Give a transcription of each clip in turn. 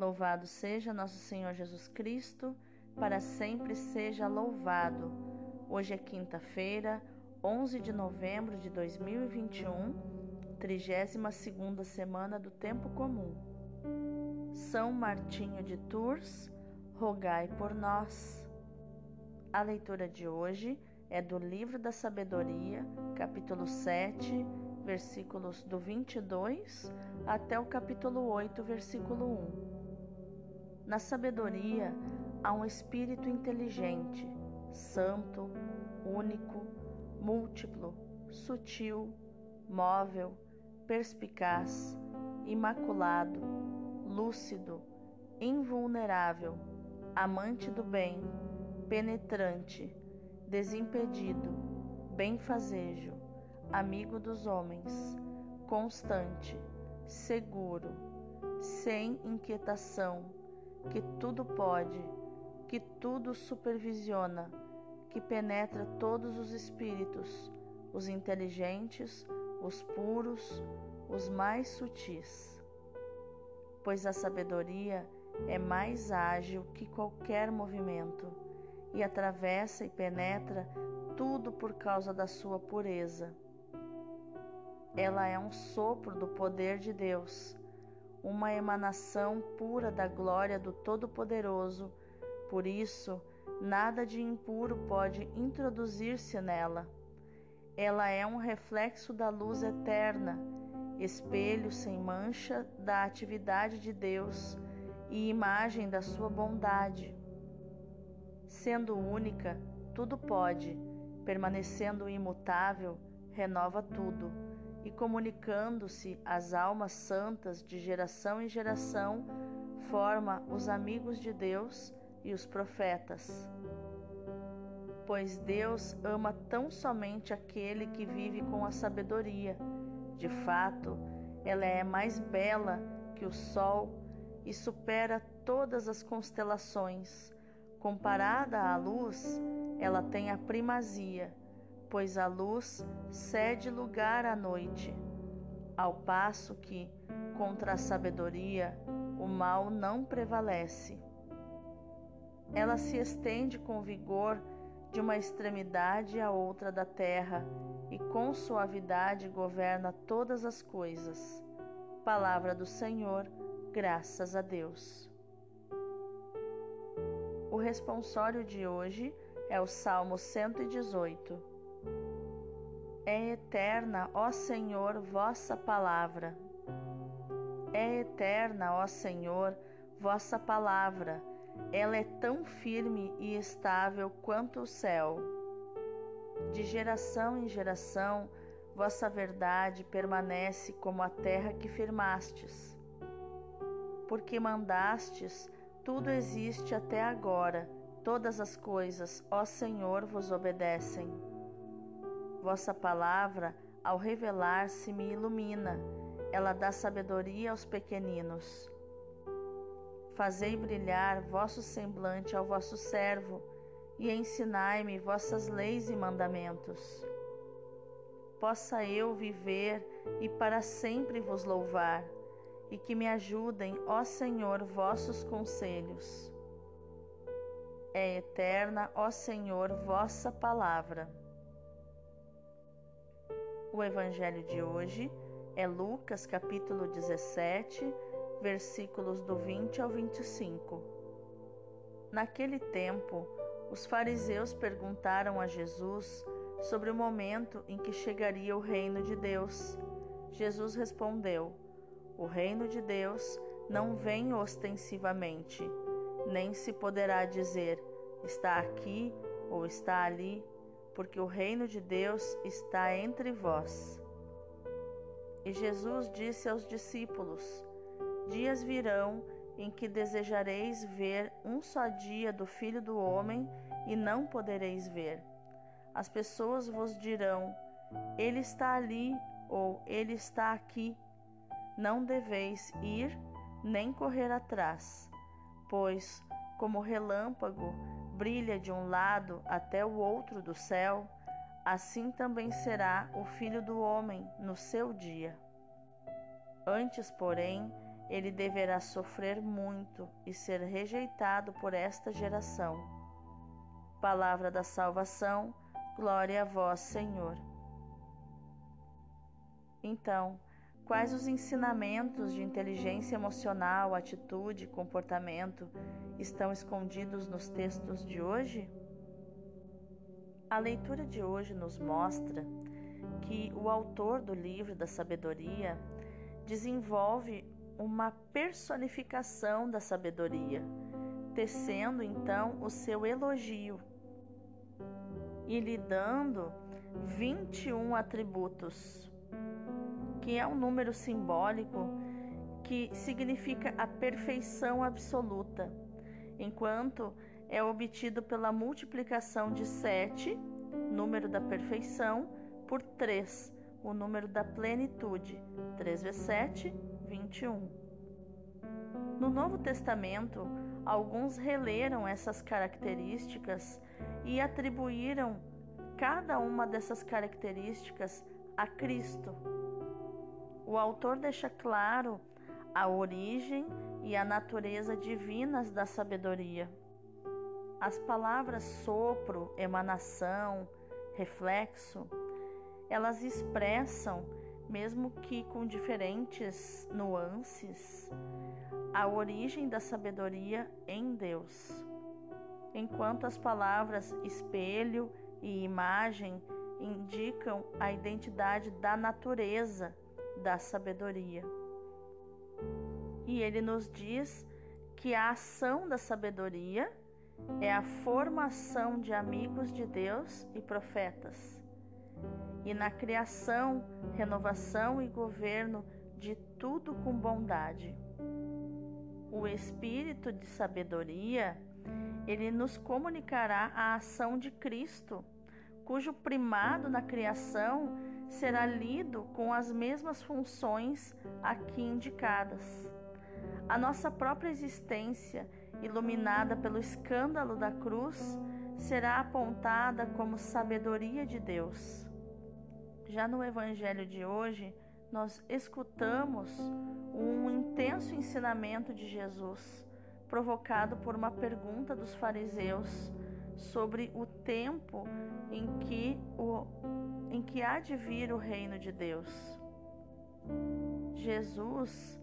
Louvado seja nosso Senhor Jesus Cristo, para sempre seja louvado. Hoje é quinta-feira, 11 de novembro de 2021, 32ª semana do tempo comum. São Martinho de Tours, rogai por nós. A leitura de hoje é do Livro da Sabedoria, capítulo 7, versículos do 22 até o capítulo 8, versículo 1. Na sabedoria há um espírito inteligente, santo, único, múltiplo, sutil, móvel, perspicaz, imaculado, lúcido, invulnerável, amante do bem, penetrante, desimpedido, benfazejo, amigo dos homens, constante, seguro, sem inquietação que tudo pode, que tudo supervisiona, que penetra todos os espíritos, os inteligentes, os puros, os mais sutis. Pois a sabedoria é mais ágil que qualquer movimento e atravessa e penetra tudo por causa da sua pureza. Ela é um sopro do poder de Deus uma emanação pura da glória do Todo-Poderoso. Por isso, nada de impuro pode introduzir-se nela. Ela é um reflexo da luz eterna, espelho sem mancha da atividade de Deus e imagem da sua bondade. Sendo única, tudo pode, permanecendo imutável, renova tudo e comunicando-se às almas santas de geração em geração, forma os amigos de Deus e os profetas. Pois Deus ama tão somente aquele que vive com a sabedoria. De fato, ela é mais bela que o sol e supera todas as constelações. Comparada à luz, ela tem a primazia pois a luz cede lugar à noite, ao passo que, contra a sabedoria, o mal não prevalece. Ela se estende com vigor de uma extremidade à outra da terra e com suavidade governa todas as coisas. Palavra do Senhor, graças a Deus. O responsório de hoje é o Salmo 118. É eterna, ó Senhor, vossa palavra. É eterna, ó Senhor, vossa palavra. Ela é tão firme e estável quanto o céu. De geração em geração, vossa verdade permanece como a terra que firmastes. Porque mandastes, tudo existe até agora, todas as coisas, ó Senhor, vos obedecem. Vossa palavra, ao revelar-se, me ilumina, ela dá sabedoria aos pequeninos. Fazei brilhar vosso semblante ao vosso servo, e ensinai-me vossas leis e mandamentos. Possa eu viver e para sempre vos louvar, e que me ajudem, ó Senhor, vossos conselhos. É eterna, ó Senhor, vossa palavra. O evangelho de hoje é Lucas capítulo 17, versículos do 20 ao 25. Naquele tempo, os fariseus perguntaram a Jesus sobre o momento em que chegaria o reino de Deus. Jesus respondeu: O reino de Deus não vem ostensivamente, nem se poderá dizer está aqui ou está ali porque o reino de Deus está entre vós. E Jesus disse aos discípulos: Dias virão em que desejareis ver um só dia do Filho do Homem e não podereis ver. As pessoas vos dirão: Ele está ali ou Ele está aqui. Não deveis ir nem correr atrás, pois, como relâmpago, brilha de um lado até o outro do céu, assim também será o Filho do Homem no seu dia. Antes, porém, ele deverá sofrer muito e ser rejeitado por esta geração. Palavra da salvação, glória a vós, Senhor. Então, quais os ensinamentos de inteligência emocional, atitude comportamento estão escondidos nos textos de hoje? A leitura de hoje nos mostra que o autor do livro da sabedoria desenvolve uma personificação da sabedoria, tecendo então o seu elogio e lhe dando 21 atributos, que é um número simbólico que significa a perfeição absoluta, enquanto é obtido pela multiplicação de 7, número da perfeição, por 3, o número da plenitude. 3 vezes 7, 21. No Novo Testamento, alguns releram essas características e atribuíram cada uma dessas características a Cristo. O autor deixa claro a origem e a natureza divinas da sabedoria. As palavras sopro, emanação, reflexo, elas expressam mesmo que com diferentes nuances, a origem da sabedoria em Deus. Enquanto as palavras espelho e imagem indicam a identidade da natureza da sabedoria. E ele nos diz que a ação da sabedoria é a formação de amigos de Deus e profetas e na criação, renovação e governo de tudo com bondade. O espírito de sabedoria, ele nos comunicará a ação de Cristo, cujo primado na criação será lido com as mesmas funções aqui indicadas. A nossa própria existência, iluminada pelo escândalo da cruz, será apontada como sabedoria de Deus. Já no Evangelho de hoje, nós escutamos um intenso ensinamento de Jesus, provocado por uma pergunta dos fariseus sobre o tempo em que, o, em que há de vir o reino de Deus. Jesus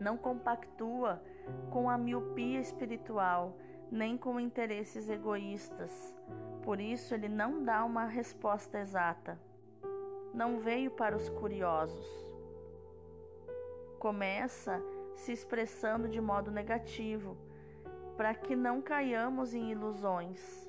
não compactua com a miopia espiritual, nem com interesses egoístas, por isso, ele não dá uma resposta exata. Não veio para os curiosos. Começa se expressando de modo negativo, para que não caiamos em ilusões,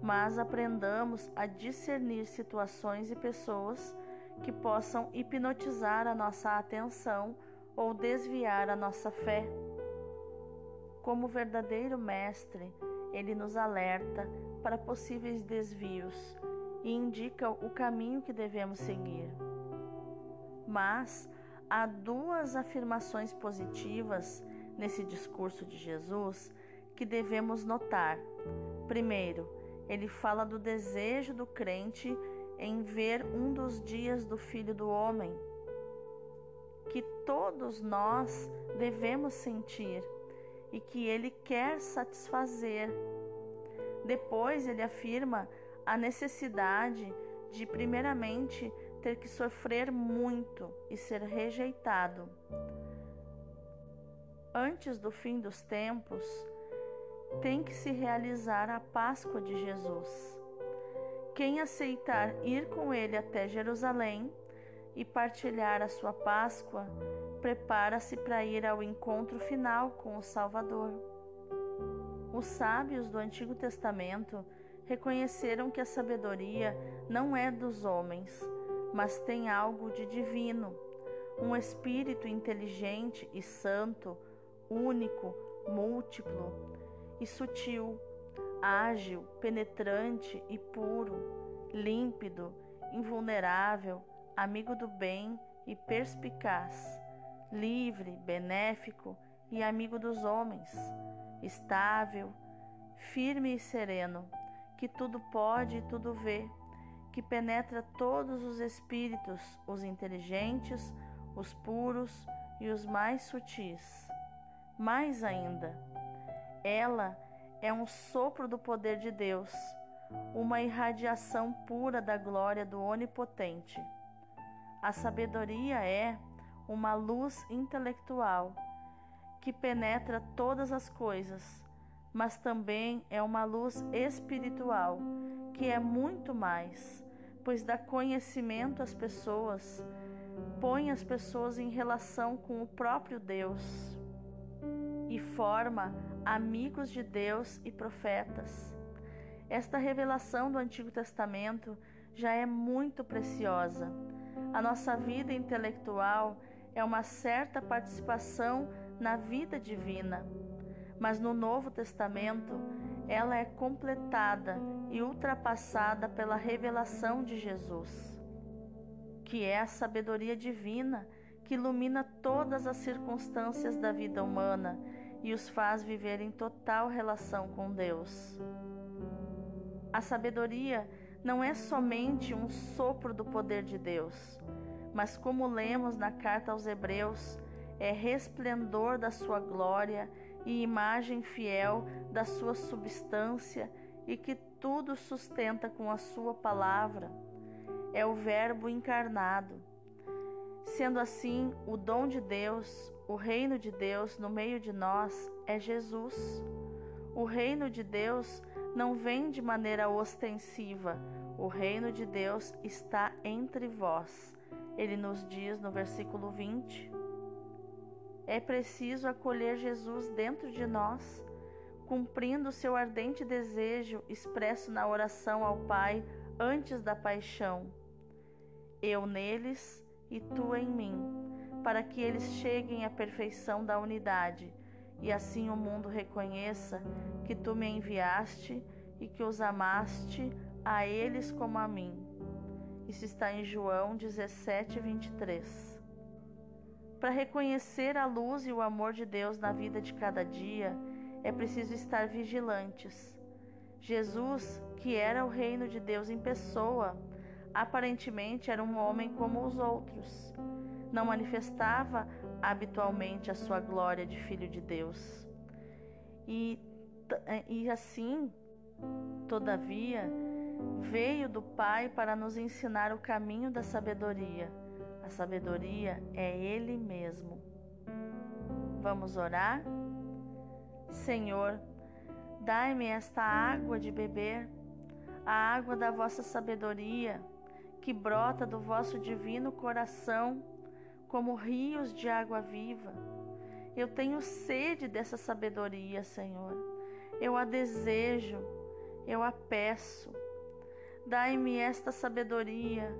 mas aprendamos a discernir situações e pessoas que possam hipnotizar a nossa atenção ou desviar a nossa fé. Como verdadeiro mestre, ele nos alerta para possíveis desvios e indica o caminho que devemos seguir. Mas há duas afirmações positivas nesse discurso de Jesus que devemos notar. Primeiro, ele fala do desejo do crente em ver um dos dias do Filho do Homem, que todos nós devemos sentir e que ele quer satisfazer depois ele afirma a necessidade de, primeiramente, ter que sofrer muito e ser rejeitado. Antes do fim dos tempos, tem que se realizar a Páscoa de Jesus. Quem aceitar ir com ele até Jerusalém e partilhar a sua Páscoa, prepara-se para ir ao encontro final com o Salvador. Os sábios do Antigo Testamento reconheceram que a sabedoria não é dos homens, mas tem algo de divino, um espírito inteligente e santo, único, múltiplo e sutil, ágil, penetrante e puro, límpido, invulnerável, amigo do bem e perspicaz, livre, benéfico e amigo dos homens estável, firme e sereno, que tudo pode e tudo vê, que penetra todos os espíritos, os inteligentes, os puros e os mais sutis. Mais ainda, ela é um sopro do poder de Deus, uma irradiação pura da glória do Onipotente. A sabedoria é uma luz intelectual que penetra todas as coisas, mas também é uma luz espiritual que é muito mais, pois dá conhecimento às pessoas, põe as pessoas em relação com o próprio Deus e forma amigos de Deus e profetas. Esta revelação do Antigo Testamento já é muito preciosa. A nossa vida intelectual é uma certa participação na vida divina, mas no Novo Testamento ela é completada e ultrapassada pela revelação de Jesus, que é a sabedoria divina que ilumina todas as circunstâncias da vida humana e os faz viver em total relação com Deus. A sabedoria não é somente um sopro do poder de Deus, mas, como lemos na carta aos Hebreus, é resplendor da sua glória e imagem fiel da sua substância e que tudo sustenta com a sua palavra. É o Verbo encarnado. Sendo assim, o dom de Deus, o reino de Deus no meio de nós é Jesus. O reino de Deus não vem de maneira ostensiva, o reino de Deus está entre vós. Ele nos diz no versículo 20. É preciso acolher Jesus dentro de nós, cumprindo o seu ardente desejo expresso na oração ao Pai antes da paixão. Eu neles e tu em mim para que eles cheguem à perfeição da unidade, e assim o mundo reconheça que tu me enviaste e que os amaste a eles como a mim. Isso está em João 17, 23. Para reconhecer a luz e o amor de Deus na vida de cada dia, é preciso estar vigilantes. Jesus, que era o reino de Deus em pessoa, aparentemente era um homem como os outros não manifestava habitualmente a sua glória de Filho de Deus. E, eh, e assim, todavia, veio do Pai para nos ensinar o caminho da sabedoria. A sabedoria é Ele mesmo. Vamos orar? Senhor, dai-me esta água de beber, a água da vossa sabedoria, que brota do vosso divino coração como rios de água viva. Eu tenho sede dessa sabedoria, Senhor. Eu a desejo, eu a peço. Dai-me esta sabedoria.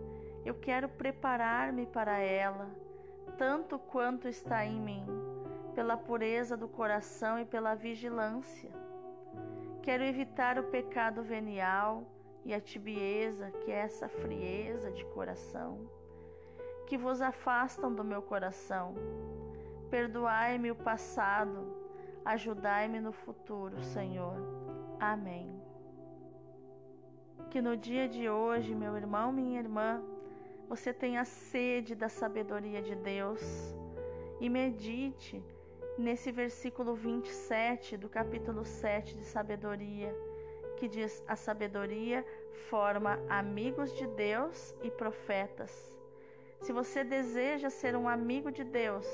Eu quero preparar-me para ela, tanto quanto está em mim, pela pureza do coração e pela vigilância. Quero evitar o pecado venial e a tibieza, que é essa frieza de coração que vos afastam do meu coração. Perdoai-me o passado, ajudai-me no futuro, Senhor. Amém. Que no dia de hoje, meu irmão, minha irmã, você tenha sede da sabedoria de Deus e medite nesse versículo 27 do capítulo 7 de Sabedoria, que diz: A sabedoria forma amigos de Deus e profetas. Se você deseja ser um amigo de Deus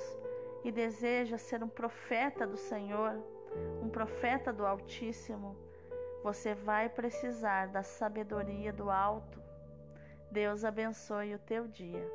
e deseja ser um profeta do Senhor, um profeta do Altíssimo, você vai precisar da sabedoria do alto. Deus abençoe o teu dia.